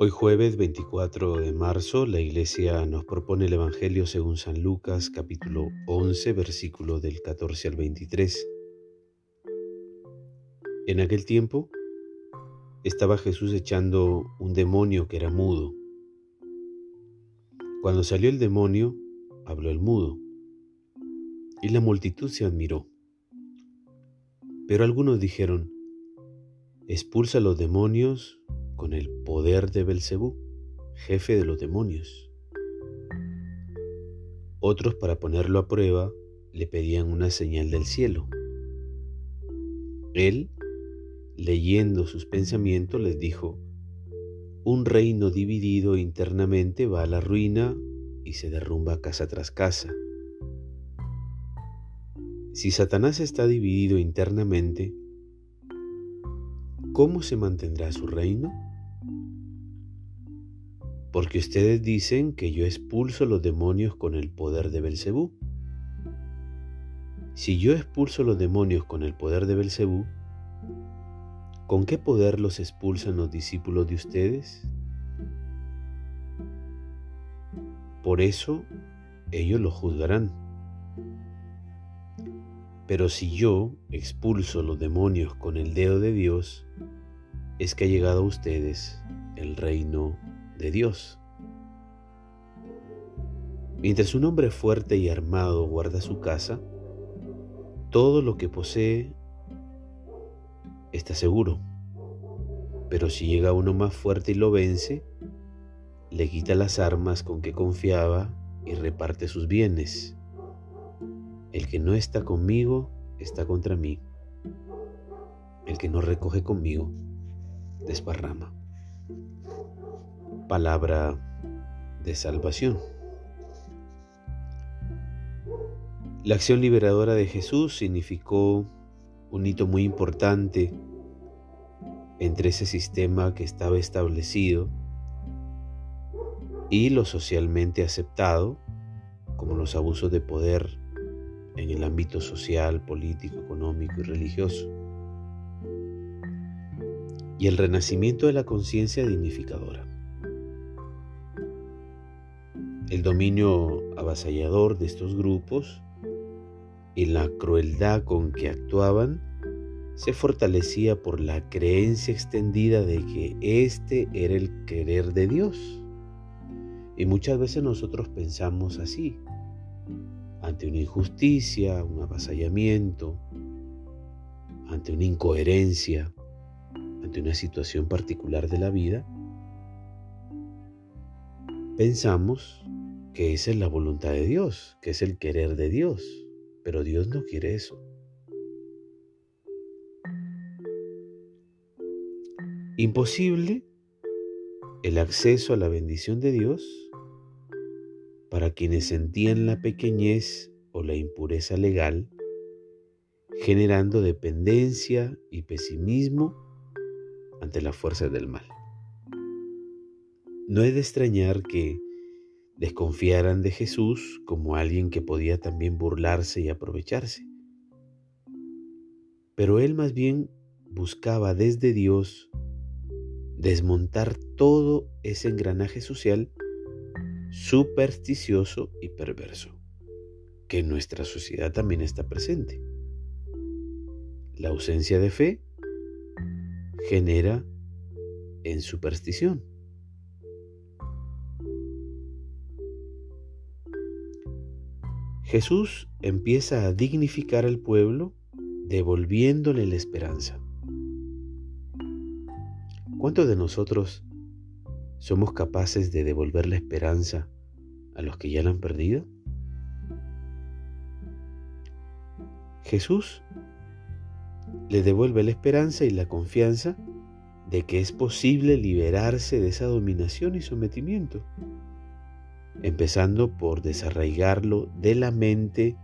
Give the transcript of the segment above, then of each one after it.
Hoy jueves 24 de marzo la iglesia nos propone el Evangelio según San Lucas capítulo 11 versículo del 14 al 23. En aquel tiempo estaba Jesús echando un demonio que era mudo. Cuando salió el demonio, habló el mudo, y la multitud se admiró. Pero algunos dijeron, expulsa los demonios con el poder de Belcebú, jefe de los demonios. Otros, para ponerlo a prueba, le pedían una señal del cielo. Él, leyendo sus pensamientos, les dijo, un reino dividido internamente va a la ruina y se derrumba casa tras casa. Si Satanás está dividido internamente, ¿cómo se mantendrá su reino? porque ustedes dicen que yo expulso los demonios con el poder de Belcebú. Si yo expulso los demonios con el poder de Belcebú, ¿con qué poder los expulsan los discípulos de ustedes? Por eso ellos lo juzgarán. Pero si yo expulso los demonios con el dedo de Dios, es que ha llegado a ustedes el reino de Dios. Mientras un hombre fuerte y armado guarda su casa, todo lo que posee está seguro. Pero si llega uno más fuerte y lo vence, le quita las armas con que confiaba y reparte sus bienes. El que no está conmigo está contra mí. El que no recoge conmigo desparrama palabra de salvación. La acción liberadora de Jesús significó un hito muy importante entre ese sistema que estaba establecido y lo socialmente aceptado, como los abusos de poder en el ámbito social, político, económico y religioso, y el renacimiento de la conciencia dignificadora. El dominio avasallador de estos grupos y la crueldad con que actuaban se fortalecía por la creencia extendida de que este era el querer de Dios. Y muchas veces nosotros pensamos así, ante una injusticia, un avasallamiento, ante una incoherencia, ante una situación particular de la vida, pensamos que esa es la voluntad de Dios, que es el querer de Dios, pero Dios no quiere eso. Imposible el acceso a la bendición de Dios para quienes sentían la pequeñez o la impureza legal, generando dependencia y pesimismo ante las fuerzas del mal. No es de extrañar que desconfiaran de Jesús como alguien que podía también burlarse y aprovecharse. Pero él más bien buscaba desde Dios desmontar todo ese engranaje social supersticioso y perverso, que en nuestra sociedad también está presente. La ausencia de fe genera en superstición. Jesús empieza a dignificar al pueblo devolviéndole la esperanza. ¿Cuántos de nosotros somos capaces de devolver la esperanza a los que ya la han perdido? Jesús le devuelve la esperanza y la confianza de que es posible liberarse de esa dominación y sometimiento empezando por desarraigarlo de la mente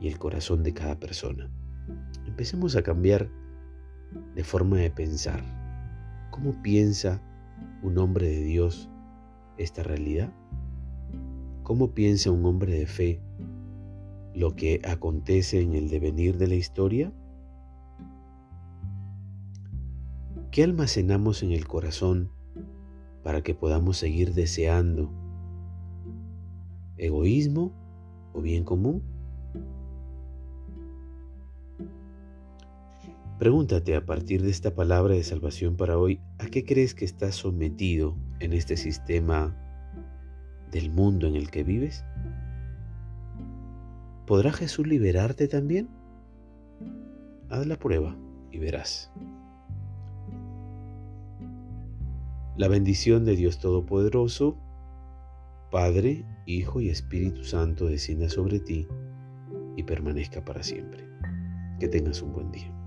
y el corazón de cada persona. Empecemos a cambiar de forma de pensar. ¿Cómo piensa un hombre de Dios esta realidad? ¿Cómo piensa un hombre de fe lo que acontece en el devenir de la historia? ¿Qué almacenamos en el corazón para que podamos seguir deseando egoísmo o bien común? Pregúntate a partir de esta palabra de salvación para hoy, ¿a qué crees que estás sometido en este sistema del mundo en el que vives? ¿Podrá Jesús liberarte también? Haz la prueba y verás. La bendición de Dios Todopoderoso, Padre, Hijo y Espíritu Santo descienda sobre ti y permanezca para siempre. Que tengas un buen día.